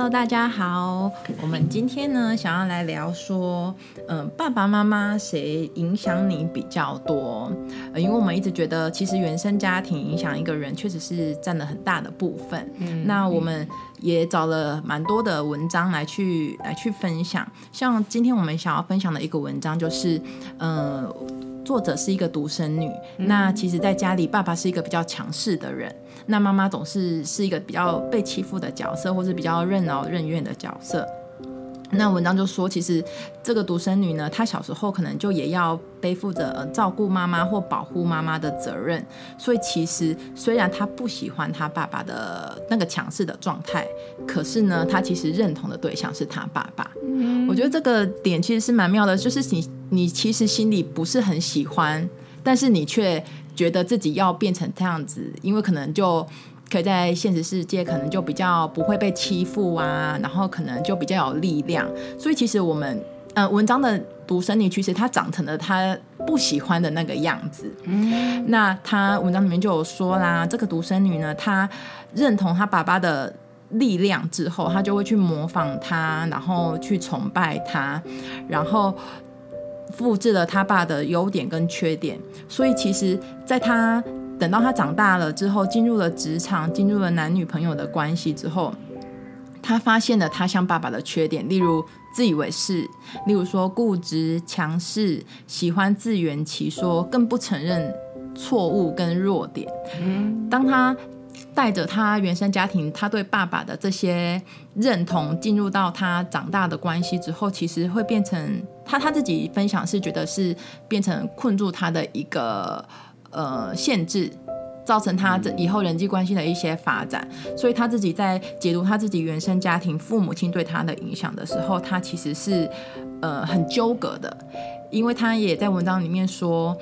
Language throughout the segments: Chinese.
Hello，大家好。我们今天呢，想要来聊说，嗯、呃，爸爸妈妈谁影响你比较多？呃，因为我们一直觉得，其实原生家庭影响一个人，确实是占了很大的部分。嗯，那我们也找了蛮多的文章来去来去分享。像今天我们想要分享的一个文章，就是，呃。作者是一个独生女，嗯、那其实，在家里，爸爸是一个比较强势的人，那妈妈总是是一个比较被欺负的角色，或是比较任劳任怨的角色。那文章就说，其实这个独生女呢，她小时候可能就也要背负着呃照顾妈妈或保护妈妈的责任，所以其实虽然她不喜欢她爸爸的那个强势的状态，可是呢，她其实认同的对象是她爸爸。嗯，我觉得这个点其实是蛮妙的，就是你你其实心里不是很喜欢，但是你却觉得自己要变成这样子，因为可能就。可以在现实世界可能就比较不会被欺负啊，然后可能就比较有力量。所以其实我们呃文章的独生女其实她长成了她不喜欢的那个样子。嗯，那她文章里面就有说啦，这个独生女呢，她认同她爸爸的力量之后，她就会去模仿他，然后去崇拜他，然后复制了他爸的优点跟缺点。所以其实在他。等到他长大了之后，进入了职场，进入了男女朋友的关系之后，他发现了他像爸爸的缺点，例如自以为是，例如说固执、强势，喜欢自圆其说，更不承认错误跟弱点。当他带着他原生家庭，他对爸爸的这些认同，进入到他长大的关系之后，其实会变成他他自己分享是觉得是变成困住他的一个。呃，限制造成他这以后人际关系的一些发展，所以他自己在解读他自己原生家庭父母亲对他的影响的时候，他其实是呃很纠葛的，因为他也在文章里面说，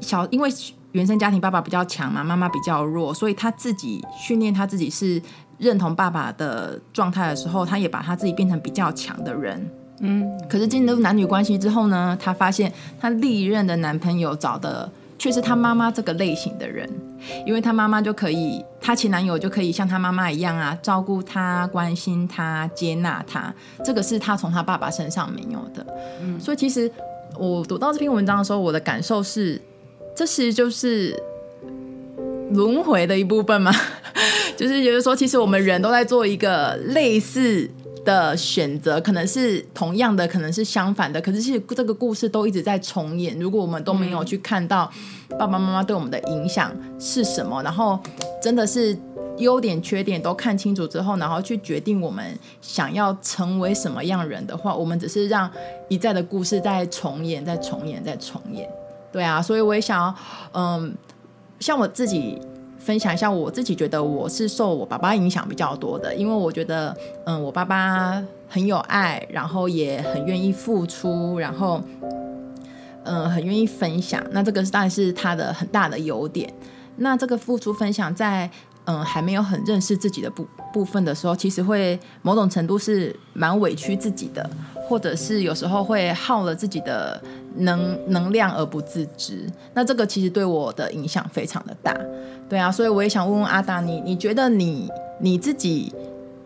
小因为原生家庭爸爸比较强嘛，妈妈比较弱，所以他自己训练他自己是认同爸爸的状态的时候，他也把他自己变成比较强的人。嗯，可是进入男女关系之后呢，她发现她历任的男朋友找的。却是她妈妈这个类型的人，因为她妈妈就可以，她前男友就可以像她妈妈一样啊，照顾她、关心她、接纳她，这个是她从她爸爸身上没有的。嗯，所以其实我读到这篇文章的时候，我的感受是，这其实就是轮回的一部分嘛，就是觉得说，其实我们人都在做一个类似。的选择可能是同样的，可能是相反的，可是其实这个故事都一直在重演。如果我们都没有去看到爸爸妈妈对我们的影响是什么，然后真的是优点缺点都看清楚之后，然后去决定我们想要成为什么样人的话，我们只是让一再的故事在重演，在重演，在重演。对啊，所以我也想要，嗯，像我自己。分享一下，我自己觉得我是受我爸爸影响比较多的，因为我觉得，嗯，我爸爸很有爱，然后也很愿意付出，然后，嗯，很愿意分享。那这个当然是他的很大的优点。那这个付出分享在。嗯，还没有很认识自己的部部分的时候，其实会某种程度是蛮委屈自己的，或者是有时候会耗了自己的能能量而不自知。那这个其实对我的影响非常的大，对啊，所以我也想问问阿达，你你觉得你你自己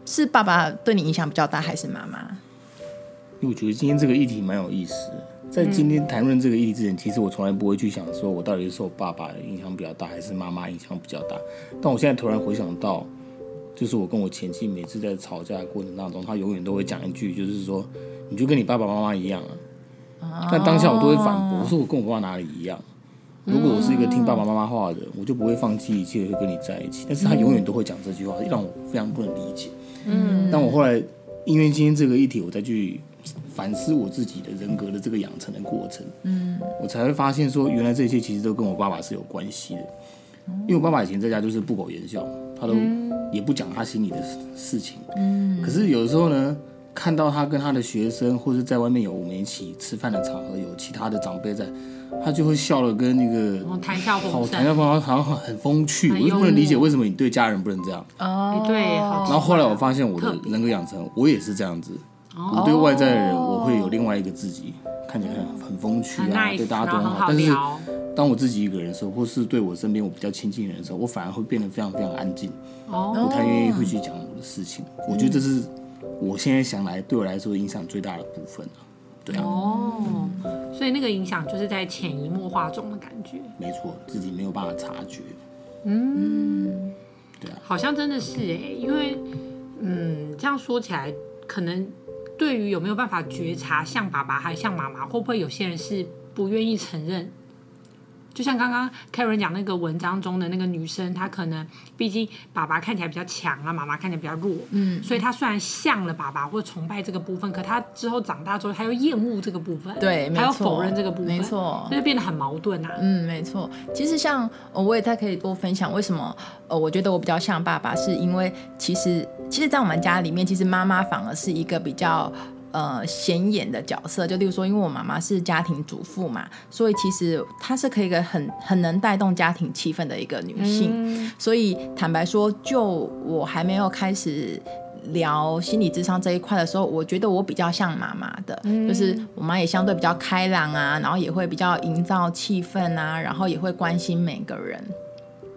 是爸爸对你影响比较大，还是妈妈？因为我觉得今天这个议题蛮有意思的。在今天谈论这个议题之前，其实我从来不会去想说，我到底是受爸爸影响比较大，还是妈妈影响比较大。但我现在突然回想到，就是我跟我前妻每次在吵架的过程当中，她永远都会讲一句，就是说，你就跟你爸爸妈妈一样啊。但当下我都会反驳，我说我跟我爸爸哪里一样？如果我是一个听爸爸妈妈话的，我就不会放弃一切会跟你在一起。但是他永远都会讲这句话，让我非常不能理解。嗯。但我后来因为今天这个议题，我再去。反思我自己的人格的这个养成的过程，嗯，我才会发现说，原来这些其实都跟我爸爸是有关系的。因为我爸爸以前在家就是不苟言笑，他都也不讲他心里的事情，嗯。可是有时候呢，看到他跟他的学生，或是在外面有我们一起吃饭的场合，有其他的长辈在，他就会笑了，跟那个谈笑风好谈笑风生，好像很风趣，我就不能理解为什么你对家人不能这样。哦，对。然后后来我发现我的人格养成，我也是这样子。哦、我对外在的人，我会有另外一个自己，看起来很很风趣啊，嗯、对大家都很好。但是当我自己一个人的时候，或是对我身边我比较亲近的人的时候，我反而会变得非常非常安静，哦、不太愿意会去讲我的事情。我觉得这是我现在想来对我来说影响最大的部分啊。对啊。哦，所以那个影响就是在潜移默化中的感觉。没错，自己没有办法察觉。嗯，对啊。好像真的是哎，因为嗯，这样说起来可能。对于有没有办法觉察像爸爸还像妈妈，会不会有些人是不愿意承认？就像刚刚 Karen 讲那个文章中的那个女生，她可能毕竟爸爸看起来比较强啊，妈妈看起来比较弱，嗯，所以她虽然像了爸爸或崇拜这个部分，可她之后长大之后，她又厌恶这个部分，对，她又否认这个部分，没错，就变得很矛盾啊。嗯，没错。其实像我也再可以多分享为什么呃，我觉得我比较像爸爸，是因为其实其实，在我们家里面，其实妈妈反而是一个比较。呃，显眼的角色，就例如说，因为我妈妈是家庭主妇嘛，所以其实她是可以一个很很能带动家庭气氛的一个女性。嗯、所以坦白说，就我还没有开始聊心理智商这一块的时候，我觉得我比较像妈妈的，嗯、就是我妈也相对比较开朗啊，然后也会比较营造气氛啊，然后也会关心每个人。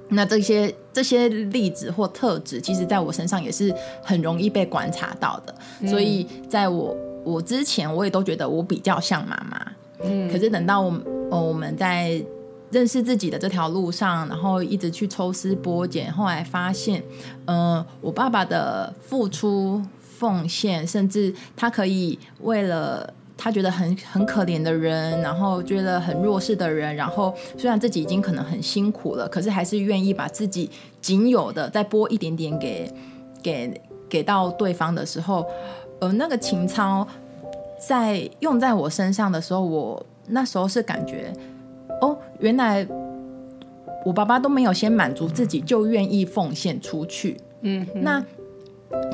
那这些这些例子或特质，其实在我身上也是很容易被观察到的。嗯、所以在我我之前，我也都觉得我比较像妈妈。嗯，可是等到我呃我们在认识自己的这条路上，然后一直去抽丝剥茧，后来发现，嗯、呃，我爸爸的付出奉献，甚至他可以为了。他觉得很很可怜的人，然后觉得很弱势的人，然后虽然自己已经可能很辛苦了，可是还是愿意把自己仅有的再拨一点点给给给到对方的时候，呃，那个情操在用在我身上的时候，我那时候是感觉，哦，原来我爸爸都没有先满足自己就愿意奉献出去，嗯，那。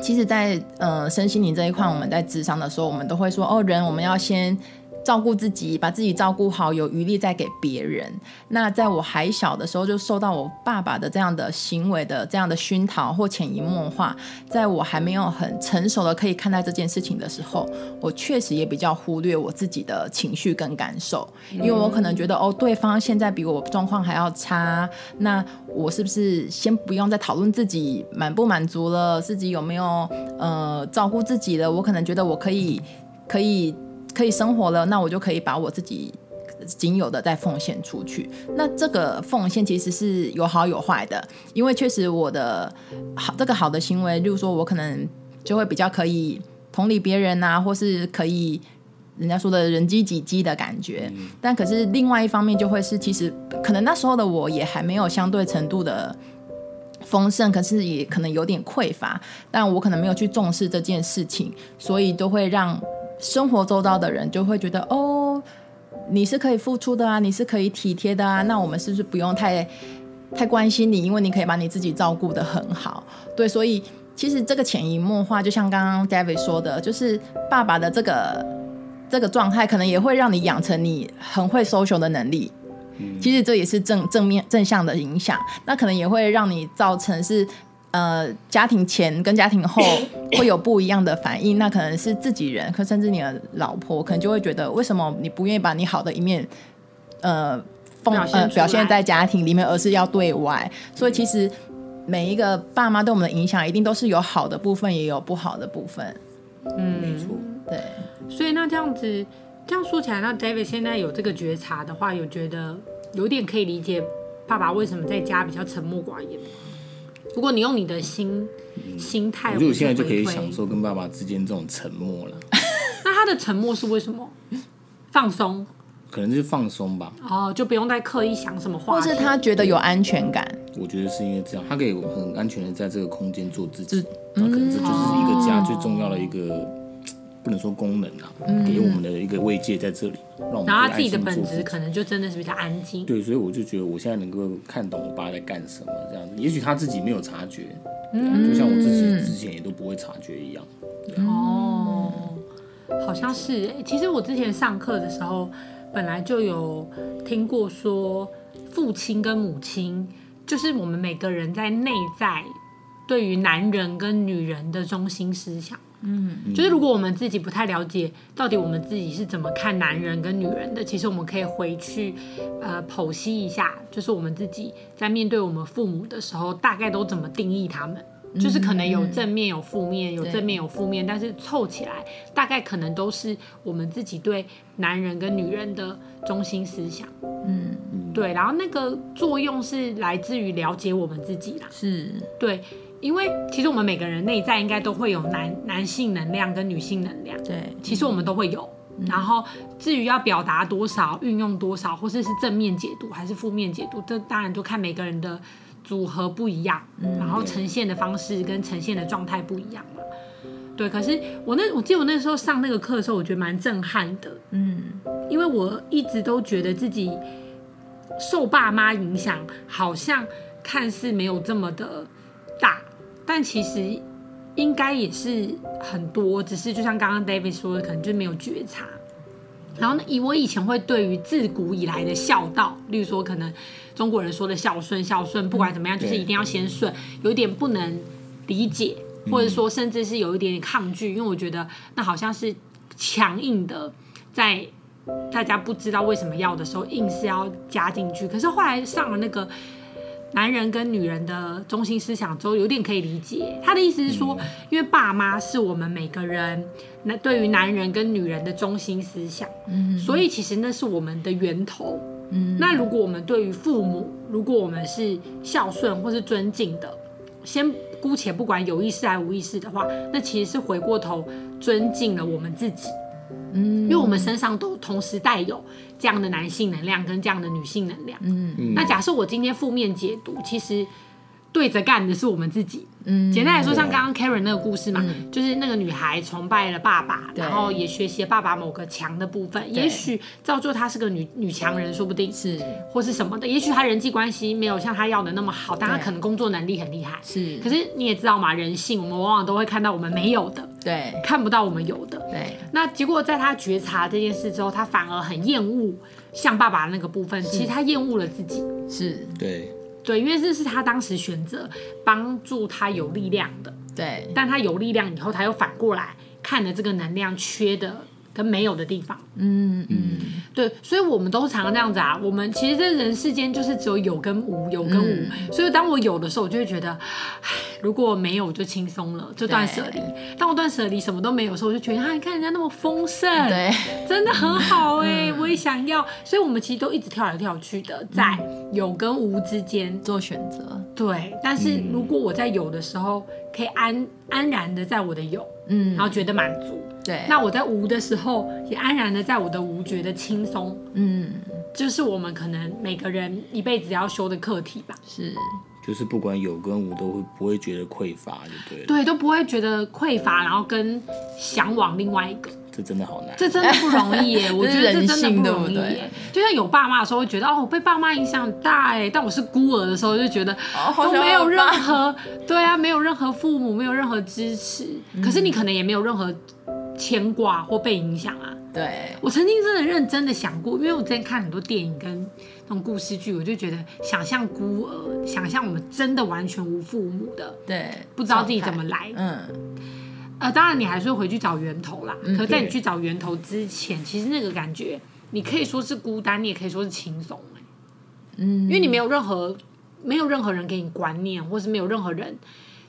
其实在，呃身心灵这一块，我们在智商的时候，我们都会说，哦，人我们要先。照顾自己，把自己照顾好，有余力再给别人。那在我还小的时候，就受到我爸爸的这样的行为的这样的熏陶或潜移默化。在我还没有很成熟的可以看待这件事情的时候，我确实也比较忽略我自己的情绪跟感受，因为我可能觉得哦，对方现在比我状况还要差，那我是不是先不用再讨论自己满不满足了，自己有没有呃照顾自己了？我可能觉得我可以可以。可以生活了，那我就可以把我自己仅有的再奉献出去。那这个奉献其实是有好有坏的，因为确实我的好这个好的行为，例如说我可能就会比较可以同理别人啊，或是可以人家说的人机几机的感觉。但可是另外一方面就会是，其实可能那时候的我也还没有相对程度的丰盛，可是也可能有点匮乏，但我可能没有去重视这件事情，所以都会让。生活周遭的人就会觉得哦，你是可以付出的啊，你是可以体贴的啊，那我们是不是不用太太关心你？因为你可以把你自己照顾得很好。对，所以其实这个潜移默化，就像刚刚 David 说的，就是爸爸的这个这个状态，可能也会让你养成你很会 social 的能力。其实这也是正正面正向的影响，那可能也会让你造成是。呃，家庭前跟家庭后 会有不一样的反应，那可能是自己人，可甚至你的老婆可能就会觉得，为什么你不愿意把你好的一面，呃，奉呃表现在家庭里面，而是要对外？所以其实每一个爸妈对我们的影响，一定都是有好的部分，也有不好的部分。嗯，没错，对。所以那这样子，这样说起来，那 David 现在有这个觉察的话，有觉得有点可以理解爸爸为什么在家比较沉默寡言。如果你用你的心、嗯、心态，我觉得我现在就可以享受跟爸爸之间这种沉默了。那他的沉默是为什么？放松，可能就是放松吧。哦，就不用再刻意想什么话，或是他觉得有安全感。我觉得是因为这样，他可以很安全的在这个空间做自己。那可能这就是一个家最重要的一个。不能说功能啊，给我们的一个慰藉在这里，让我们然后他自己的本质可能就真的是比较安静。对，所以我就觉得我现在能够看懂我爸在干什么这样子，也许他自己没有察觉，就像我自己之前也都不会察觉一样。哦，好像是。其实我之前上课的时候，本来就有听过说，父亲跟母亲就是我们每个人在内在对于男人跟女人的中心思想。嗯，就是如果我们自己不太了解到底我们自己是怎么看男人跟女人的，其实我们可以回去呃剖析一下，就是我们自己在面对我们父母的时候，大概都怎么定义他们。就是可能有正面有负面，有正面有负面，但是凑起来大概可能都是我们自己对男人跟女人的中心思想。嗯，对，然后那个作用是来自于了解我们自己啦。是，对，因为其实我们每个人内在应该都会有男男性能量跟女性能量。对，其实我们都会有。然后至于要表达多少、运用多少，或是是正面解读还是负面解读，这当然就看每个人的。组合不一样，然后呈现的方式跟呈现的状态不一样嘛。对，可是我那我记得我那时候上那个课的时候，我觉得蛮震撼的。嗯，因为我一直都觉得自己受爸妈影响，好像看似没有这么的大，但其实应该也是很多，只是就像刚刚 David 说的，可能就没有觉察。然后呢，以我以前会对于自古以来的孝道，例如说可能中国人说的孝顺，孝顺不管怎么样，就是一定要先顺，有一点不能理解，或者说甚至是有一点点抗拒，因为我觉得那好像是强硬的，在大家不知道为什么要的时候，硬是要加进去。可是后来上了那个。男人跟女人的中心思想之后，有点可以理解。他的意思是说，因为爸妈是我们每个人那对于男人跟女人的中心思想，嗯，所以其实那是我们的源头。嗯，那如果我们对于父母，如果我们是孝顺或是尊敬的，先姑且不管有意识还无意识的话，那其实是回过头尊敬了我们自己。嗯，因为我们身上都同时带有这样的男性能量跟这样的女性能量。嗯，那假设我今天负面解读，其实对着干的是我们自己。嗯，简单来说，像刚刚 Karen 那个故事嘛，嗯、就是那个女孩崇拜了爸爸，然后也学习了爸爸某个强的部分，也许造就她是个女女强人，说不定是，或是什么的。也许她人际关系没有像她要的那么好，但她可能工作能力很厉害。是，可是你也知道嘛，人性我们往往都会看到我们没有的，对，看不到我们有的。对，那结果在她觉察这件事之后，她反而很厌恶像爸爸那个部分，其实她厌恶了自己。是，对。对，因为这是他当时选择帮助他有力量的，对。但他有力量以后，他又反过来看了这个能量缺的跟没有的地方，嗯嗯，对。所以我们都常常这样子啊。我们其实这人世间就是只有有跟无，有跟无。嗯、所以当我有的时候，我就会觉得，唉，如果没有就轻松了，就断舍离。当我断舍离什么都没有的时候，我就觉得，啊，你看人家那么丰盛，对，真的很好哎、欸，嗯、我也想要。所以我们其实都一直跳来跳去的，在有跟无之间做选择。对，但是如果我在有的时候，可以安安然的在我的有，嗯，然后觉得满足。对，那我在无的时候，也安然的在我的无觉得轻松。嗯，就是我们可能每个人一辈子要修的课题吧。是，就是不管有跟无，都会不会觉得匮乏，就对。对，都不会觉得匮乏，然后跟向往另外一个。这真的好难，这真的不容易耶！我觉得这真的不容易耶。就像有爸妈的时候，会觉得哦，我被爸妈影响很大哎。但我是孤儿的时候，就觉得都没有任何，对啊，没有任何父母，没有任何支持。可是你可能也没有任何牵挂或被影响啊。对，我曾经真的认真的想过，因为我之前看很多电影跟那种故事剧，我就觉得想象孤儿，想象我们真的完全无父母的，对，不知道自己怎么来，嗯。呃，当然你还是会回去找源头啦。可是在你去找源头之前，其实那个感觉，你可以说是孤单，你也可以说是轻松，嗯，因为你没有任何，没有任何人给你观念，或是没有任何人，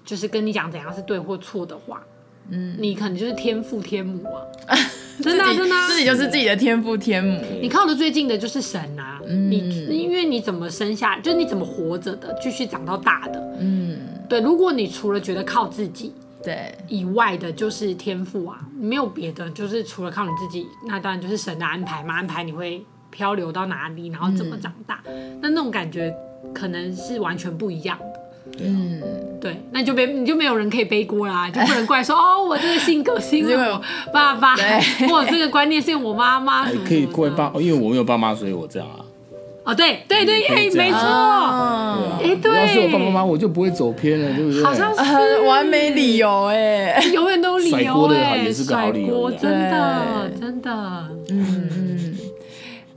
就是跟你讲怎样是对或错的话。嗯，你可能就是天父天母啊，真的真的，自己就是自己的天父天母。你靠的最近的就是神啊，你因为你怎么生下，就是你怎么活着的，继续长到大的。嗯，对，如果你除了觉得靠自己。对，以外的就是天赋啊，没有别的，就是除了靠你自己，那当然就是神的安排嘛，安排你会漂流到哪里，然后怎么长大，嗯、那那种感觉可能是完全不一样的。嗯，对，那就没你就没有人可以背锅啦，就不能怪说 哦，我这个性格是因为我爸爸，对或者这个观念是因为我妈妈。可以怪爸，因为我没有爸妈，所以我这样啊。哦，对对对，哎，没错，哎，对，要是我爸爸妈妈，我就不会走偏了，对不对？好像是很完美理由，哎，永远都理由，甩锅的也是个好理由，真的真的，嗯嗯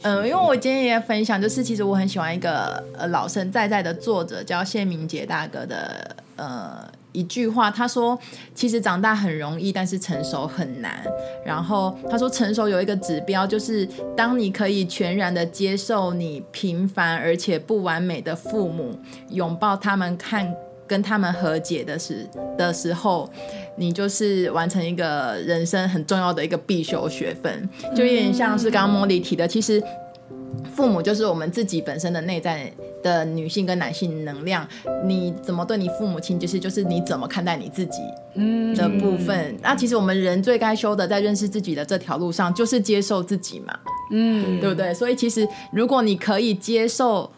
嗯，因为我今天也分享，就是其实我很喜欢一个呃老生在在的作者叫谢明杰大哥的呃。一句话，他说：“其实长大很容易，但是成熟很难。”然后他说：“成熟有一个指标，就是当你可以全然的接受你平凡而且不完美的父母，拥抱他们，看跟他们和解的时的时候，你就是完成一个人生很重要的一个必修学分。就有点像是刚刚茉莉提的，其实父母就是我们自己本身的内在。”的女性跟男性能量，你怎么对你父母亲，就是就是你怎么看待你自己的部分。嗯、那其实我们人最该修的，在认识自己的这条路上，就是接受自己嘛，嗯，对不对？所以其实如果你可以接受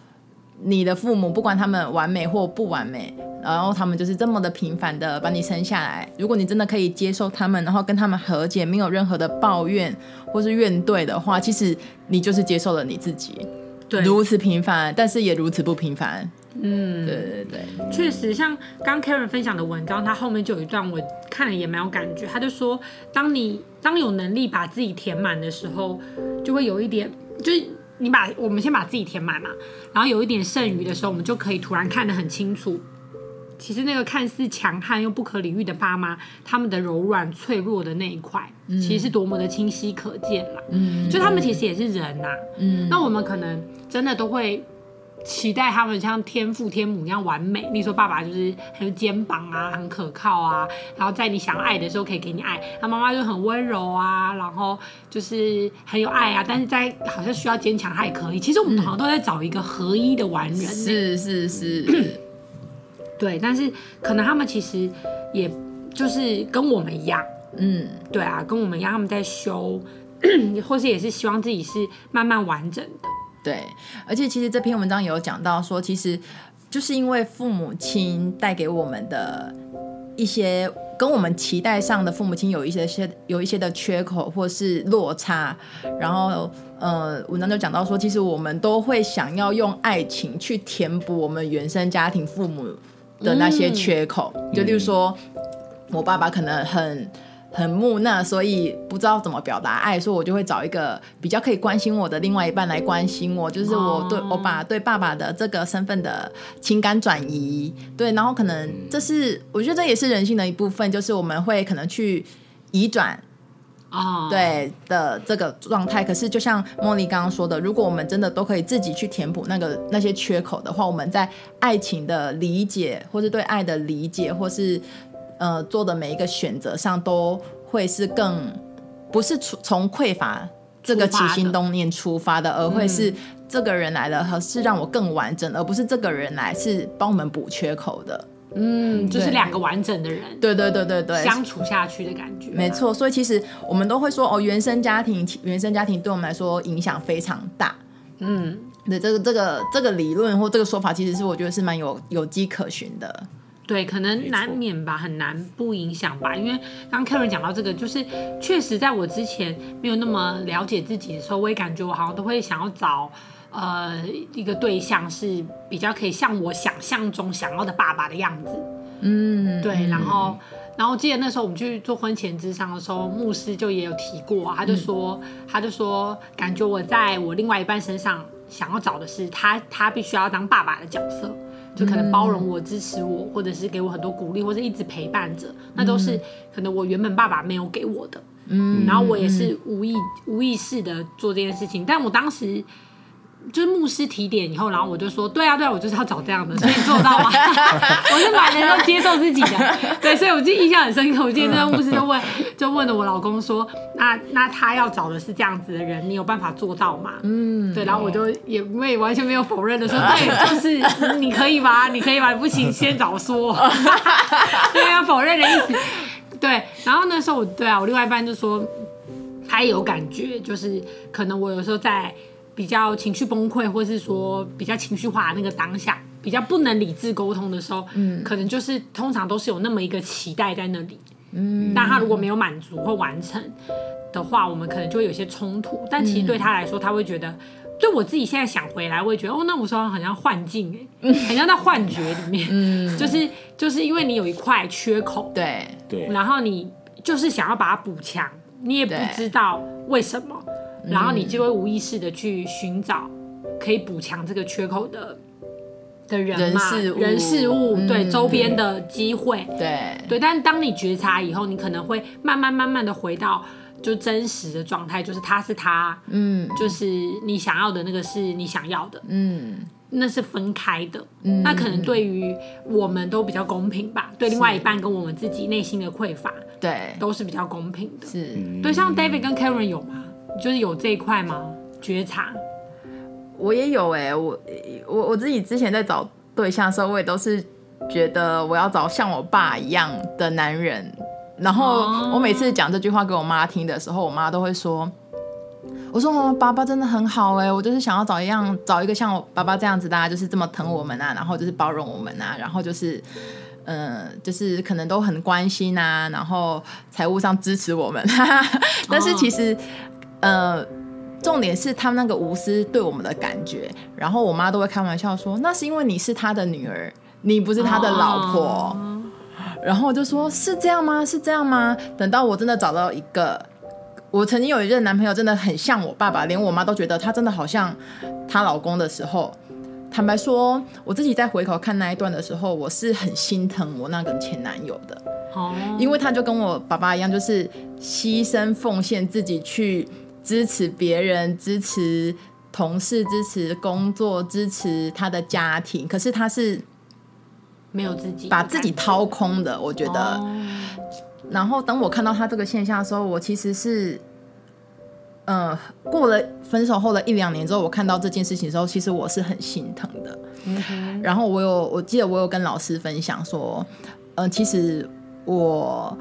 你的父母，不管他们完美或不完美，然后他们就是这么的平凡的把你生下来，如果你真的可以接受他们，然后跟他们和解，没有任何的抱怨或是怨怼的话，其实你就是接受了你自己。对，如此平凡，但是也如此不平凡。嗯，对对对，确实，像刚 Karen 分享的文章，他后面就有一段我看了也蛮有感觉。他就说，当你当有能力把自己填满的时候，就会有一点，就是你把我们先把自己填满嘛，然后有一点剩余的时候，我们就可以突然看得很清楚。其实那个看似强悍又不可理喻的爸妈，他们的柔软脆弱的那一块，嗯、其实是多么的清晰可见啦。嗯，就他们其实也是人呐、啊。嗯，那我们可能真的都会期待他们像天父天母一样完美。你说爸爸就是很有肩膀啊，很可靠啊，然后在你想爱的时候可以给你爱。他妈妈就很温柔啊，然后就是很有爱啊，但是在好像需要坚强，他也可以。其实我们好像都在找一个合一的完人、欸。是是是。对，但是可能他们其实也就是跟我们一样，嗯，对啊，跟我们一样，他们在修，或是也是希望自己是慢慢完整的。对，而且其实这篇文章有讲到说，其实就是因为父母亲带给我们的一些跟我们期待上的父母亲有一些些有一些的缺口或是落差，然后呃，文章就讲到说，其实我们都会想要用爱情去填补我们原生家庭父母。的那些缺口，嗯、就例如说，我爸爸可能很很木讷，所以不知道怎么表达爱，所以我就会找一个比较可以关心我的另外一半来关心我，就是我对我把对爸爸的这个身份的情感转移，对，然后可能这是我觉得这也是人性的一部分，就是我们会可能去移转。啊，oh. 对的这个状态，可是就像茉莉刚刚说的，如果我们真的都可以自己去填补那个那些缺口的话，我们在爱情的理解，或是对爱的理解，或是呃做的每一个选择上，都会是更不是从从匮乏这个起心动念出发的，而会是这个人来了，和是让我更完整，而不是这个人来是帮我们补缺口的。嗯，就是两个完整的人，对对对对对，相处下去的感觉，没错。所以其实我们都会说，哦，原生家庭，原生家庭对我们来说影响非常大。嗯，对，这个这个这个理论或这个说法，其实是我觉得是蛮有有迹可循的。对，可能难免吧，很难不影响吧。因为刚 Karen 讲到这个，就是确实在我之前没有那么了解自己的时候，我也感觉我好像都会想要找。呃，一个对象是比较可以像我想象中想要的爸爸的样子，嗯，对。然后，然后记得那时候我们去做婚前咨商的时候，牧师就也有提过，他就说，嗯、他就说，感觉我在我另外一半身上想要找的是他，他必须要当爸爸的角色，就可能包容我、支持我，或者是给我很多鼓励，或者一直陪伴着，那都是可能我原本爸爸没有给我的。嗯，然后我也是无意无意识的做这件事情，但我当时。就是牧师提点以后，然后我就说，对啊，对啊，我就是要找这样的，所以你做到吗？我是蛮能够接受自己的，对，所以我记得印象很深刻。我记得那个牧师就问，就问了我老公说，那那他要找的是这样子的人，你有办法做到吗？嗯，对，然后我就也没完全没有否认的说，对，就是你可以吗？你可以吗？不行，先早说，对啊否认的意思。对，然后那时候我对啊，我另外一半就说，他也有感觉，就是可能我有时候在。比较情绪崩溃，或是说比较情绪化的那个当下，比较不能理智沟通的时候，嗯，可能就是通常都是有那么一个期待在那里，嗯，但他如果没有满足或完成的话，我们可能就会有些冲突。但其实对他来说，他会觉得对我自己现在想回来，我也觉得哦，那我说好像幻境哎，好像在幻觉里面，嗯，就是就是因为你有一块缺口，对。对，然后你就是想要把它补强，你也不知道为什么，然后你就会无意识的去寻找可以补强这个缺口的的人嘛，人事物，人事物对周边的机会，对对，但当你觉察以后，你可能会慢慢慢慢的回到。就真实的状态，就是他是他，嗯，就是你想要的那个是你想要的，嗯，那是分开的，嗯，那可能对于我们都比较公平吧，对另外一半跟我们自己内心的匮乏，对，都是比较公平的，是，对，像 David 跟 Karen 有吗？就是有这一块吗？觉察，我也有哎、欸，我我我自己之前在找对象的时候，我也都是觉得我要找像我爸一样的男人。然后我每次讲这句话给我妈听的时候，我妈都会说：“我说我爸爸真的很好哎，我就是想要找一样找一个像我爸爸这样子的，啊，就是这么疼我们啊，然后就是包容我们啊，然后就是嗯、呃，就是可能都很关心啊，然后财务上支持我们。但是其实呃，重点是他们那个无私对我们的感觉。然后我妈都会开玩笑说：那是因为你是他的女儿，你不是他的老婆。”然后我就说：“是这样吗？是这样吗？”等到我真的找到一个，我曾经有一任男朋友，真的很像我爸爸，连我妈都觉得他真的好像她老公的时候，坦白说，我自己在回头看那一段的时候，我是很心疼我那个前男友的。哦，因为他就跟我爸爸一样，就是牺牲奉献自己去支持别人，支持同事，支持工作，支持他的家庭。可是他是。没有自己，把自己掏空的，我觉得。哦、然后等我看到他这个现象的时候，我其实是，嗯，过了分手后的一两年之后，我看到这件事情的时候，其实我是很心疼的。嗯、然后我有，我记得我有跟老师分享说，嗯、呃，其实我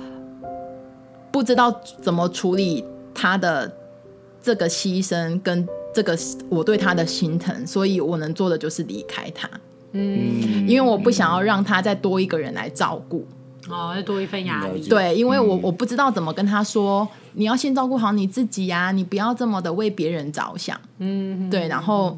不知道怎么处理他的这个牺牲跟这个我对他的心疼，所以我能做的就是离开他。嗯，因为我不想要让他再多一个人来照顾，哦，再多一份压力。对，因为我我不知道怎么跟他说，你要先照顾好你自己呀，你不要这么的为别人着想。嗯，对，然后，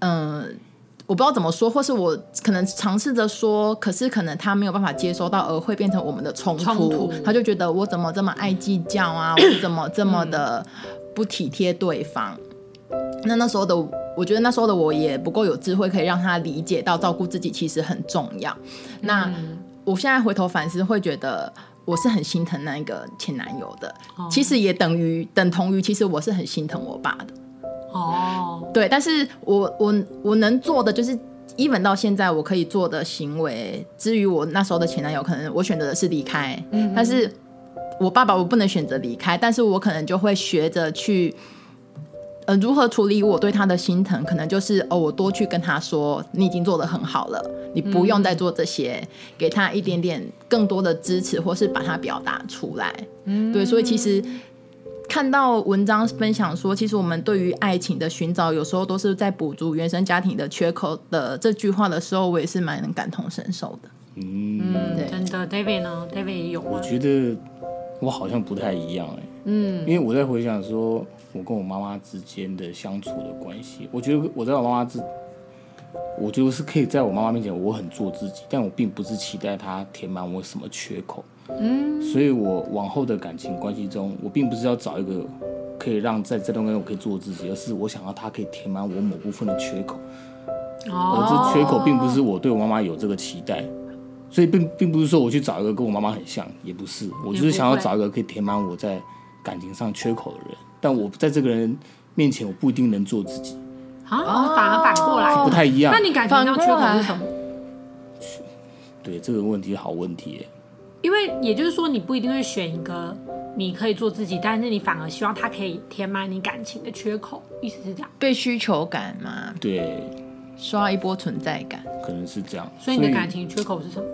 嗯，我不知道怎么说，或是我可能尝试着说，可是可能他没有办法接收到，而会变成我们的冲突。冲突。他就觉得我怎么这么爱计较啊，我怎么这么的不体贴对方？那那时候的。我觉得那时候的我也不够有智慧，可以让他理解到照顾自己其实很重要。嗯、那我现在回头反思，会觉得我是很心疼那个前男友的。哦、其实也等于等同于，其实我是很心疼我爸的。哦，对，但是我我我能做的就是，even 到现在我可以做的行为，至于我那时候的前男友，可能我选择的是离开。但是我爸爸我不能选择离开，但是我可能就会学着去。呃，如何处理我对他的心疼？可能就是哦，我多去跟他说，你已经做得很好了，你不用再做这些，嗯、给他一点点更多的支持，或是把它表达出来。嗯，对，所以其实看到文章分享说，其实我们对于爱情的寻找，有时候都是在补足原生家庭的缺口的这句话的时候，我也是蛮能感同身受的。嗯，对真的，David 呢？David 也有吗？我觉得我好像不太一样哎、欸。嗯，因为我在回想说。我跟我妈妈之间的相处的关系，我觉得我在我妈妈之，我觉得是可以在我妈妈面前我很做自己，但我并不是期待她填满我什么缺口。嗯，所以我往后的感情关系中，我并不是要找一个可以让在这段关系我可以做自己，而是我想要她可以填满我某部分的缺口。哦，而这缺口并不是我对我妈妈有这个期待，所以并并不是说我去找一个跟我妈妈很像，也不是，我就是想要找一个可以填满我在感情上缺口的人。但我在这个人面前，我不一定能做自己啊，反而反过来不太一样。那你感情上缺口是什么？对，这个问题好问题耶。因为也就是说，你不一定会选一个你可以做自己，但是你反而希望他可以填满你感情的缺口，意思是这样？被需求感嘛？对，刷一波存在感，可能是这样。所以你的感情缺口是什么？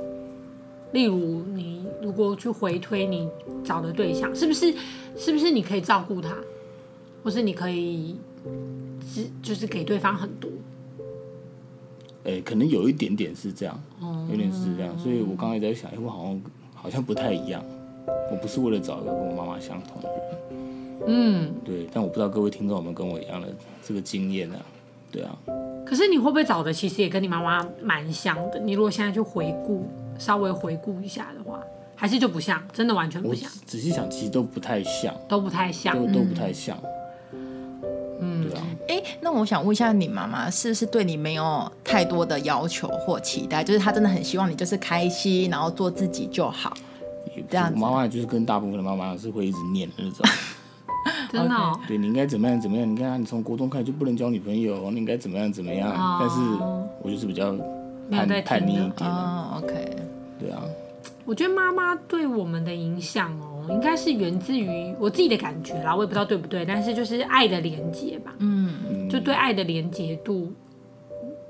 例如，你如果去回推你找的对象，是不是是不是你可以照顾他？或是你可以，是就是给对方很多，哎、欸，可能有一点点是这样，有点是这样，所以我刚才在想，哎，我好像好像不太一样，我不是为了找一个跟我妈妈相同的人，嗯，对，但我不知道各位听众有没有跟我一样的这个经验啊？对啊。可是你会不会找的其实也跟你妈妈蛮像的？你如果现在去回顾，稍微回顾一下的话，还是就不像，真的完全不像。仔细想，其实都不太像，都不太像，都都不太像。嗯，对啊。哎，那我想问一下，你妈妈是不是对你没有太多的要求或期待？就是她真的很希望你就是开心，然后做自己就好。这样，妈妈就是跟大部分的妈妈是会一直念的那种。真的、哦，对，你应该怎么样怎么样？你看，你从国中开始就不能交女朋友，你应该怎么样怎么样？哦、但是我就是比较叛叛逆一点。哦，OK，对啊。我觉得妈妈对我们的影响哦，应该是源自于我自己的感觉啦，我也不知道对不对，但是就是爱的连接吧。嗯，就对爱的连接度，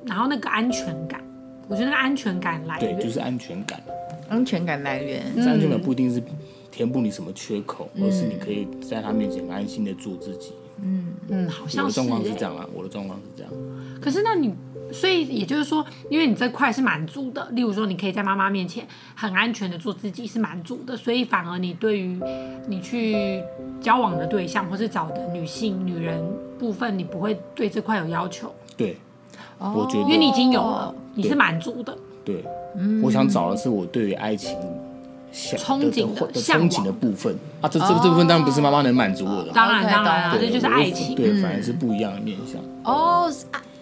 然后那个安全感，我觉得那个安全感来源，对，就是安全感，安全感来源，这安全感不一定是。填补你什么缺口，而是你可以在他面前安心的做自己。嗯嗯，好像是。我的状况是这样啊，我的状况是这样。可是那你，所以也就是说，因为你这块是满足的，例如说，你可以在妈妈面前很安全的做自己，是满足的，所以反而你对于你去交往的对象或是找的女性、女人部分，你不会对这块有要求。对，我觉得，因为你已经有了，你是满足的。对，我想找的是我对于爱情。憧憬的、憧憬的部分。啊，这这个这部分当然不是妈妈能满足我的，当然当然，这就是爱情，对，反而是不一样的面向。哦，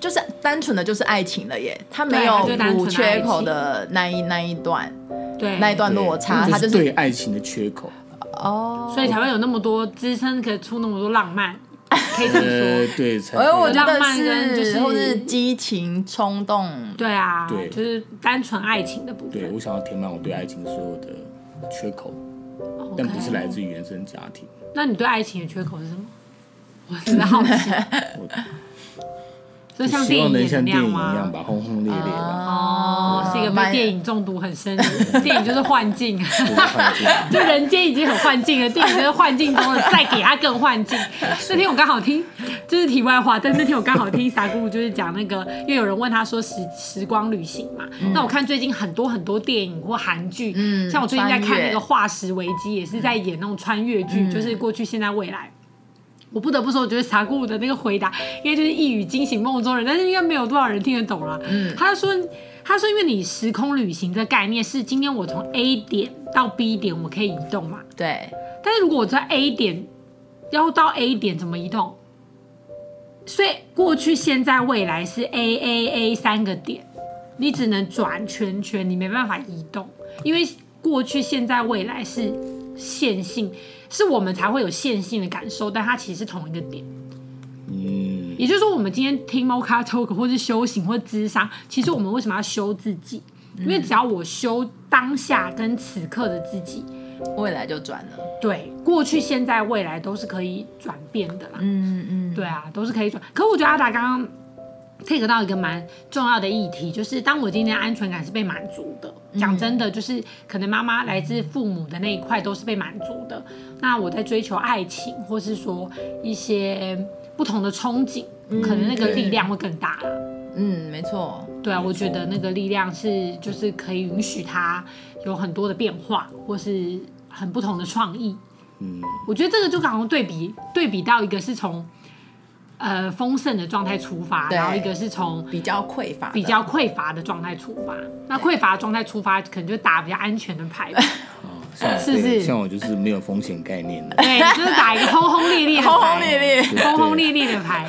就是单纯的就是爱情了耶，他没有补缺口的那一那一段，对，那一段落差，他就是对爱情的缺口。哦，所以才会有那么多支撑，可以出那么多浪漫，可以这么说，对，而我觉得是就是或是激情冲动，对啊，对，就是单纯爱情的部分。对，我想要填满我对爱情所有的。缺口但不是来自于原生家庭。那你对爱情的缺口是什么？我真的好奇。就像电影演的那样吗？一样吧，轰轰烈烈的。哦，是一个被电影中毒很深的。电影就是幻境 就人间已经很幻境了，电影就是幻境中的再给他更幻境。那天我刚好听，这、就是题外话，但那天我刚好听傻姑姑就是讲那个，因为有人问他说时时光旅行嘛。嗯、那我看最近很多很多电影或韩剧，嗯，像我最近在看那个《化石危机》，也是在演那种穿越剧，嗯，就是过去、现在、未来。我不得不说，我觉得傻姑姑的那个回答，应该就是一语惊醒梦中人，但是应该没有多少人听得懂了。嗯，他说，他说，因为你时空旅行的概念是，今天我从 A 点到 B 点，我可以移动嘛？对。但是如果我在 A 点要到 A 点，怎么移动？所以过去、现在、未来是 A A A 三个点，你只能转圈圈，你没办法移动，因为过去、现在、未来是线性。是我们才会有线性的感受，但它其实是同一个点。嗯，也就是说，我们今天听 Mocha Talk 或是修行或智商，其实我们为什么要修自己？因为只要我修当下跟此刻的自己，未来就转了。对，过去、现在、未来都是可以转变的啦。嗯嗯，对啊，都是可以转。可我觉得阿达刚刚。配合到一个蛮重要的议题，就是当我今天安全感是被满足的，讲真的，就是可能妈妈来自父母的那一块都是被满足的。那我在追求爱情，或是说一些不同的憧憬，可能那个力量会更大了。嗯，没错。对啊，我觉得那个力量是就是可以允许他有很多的变化，或是很不同的创意。嗯，我觉得这个就刚刚对比对比到一个是从。呃，丰盛的状态出发，然后一个是从比较匮乏、比较匮乏的状态出发。那匮乏的状态出发，可能就打比较安全的牌。哦，是不是？像我就是没有风险概念的。对，就是打一个轰轰烈烈的牌，轰轰烈烈、轰轰烈烈的牌，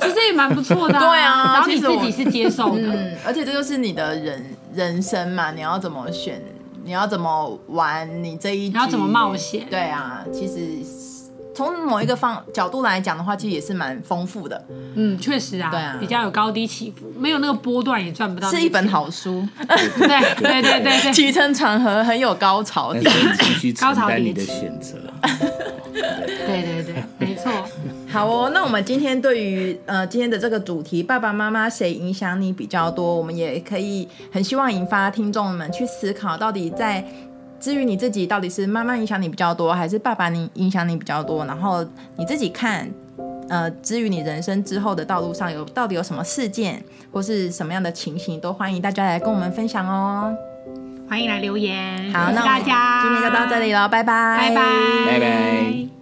其实也蛮不错的。对啊，然后你自己是接受的，嗯，而且这就是你的人人生嘛，你要怎么选，你要怎么玩，你这一你要怎么冒险？对啊，其实。从某一个方角度来讲的话，其实也是蛮丰富的。嗯，确实啊，对啊，比较有高低起伏，没有那个波段也赚不到。是一本好书，对对对对对，起承转合很有高潮点，高潮点你的选择。对对对，没错。好哦，那我们今天对于呃今天的这个主题，爸爸妈妈谁影响你比较多？我们也可以很希望引发听众们去思考，到底在。至于你自己到底是妈妈影响你比较多，还是爸爸你影响你比较多？然后你自己看，呃，至于你人生之后的道路上有到底有什么事件或是什么样的情形，都欢迎大家来跟我们分享哦。欢迎来留言。好，谢谢大家，今天就到这里了，拜拜，拜拜，拜拜。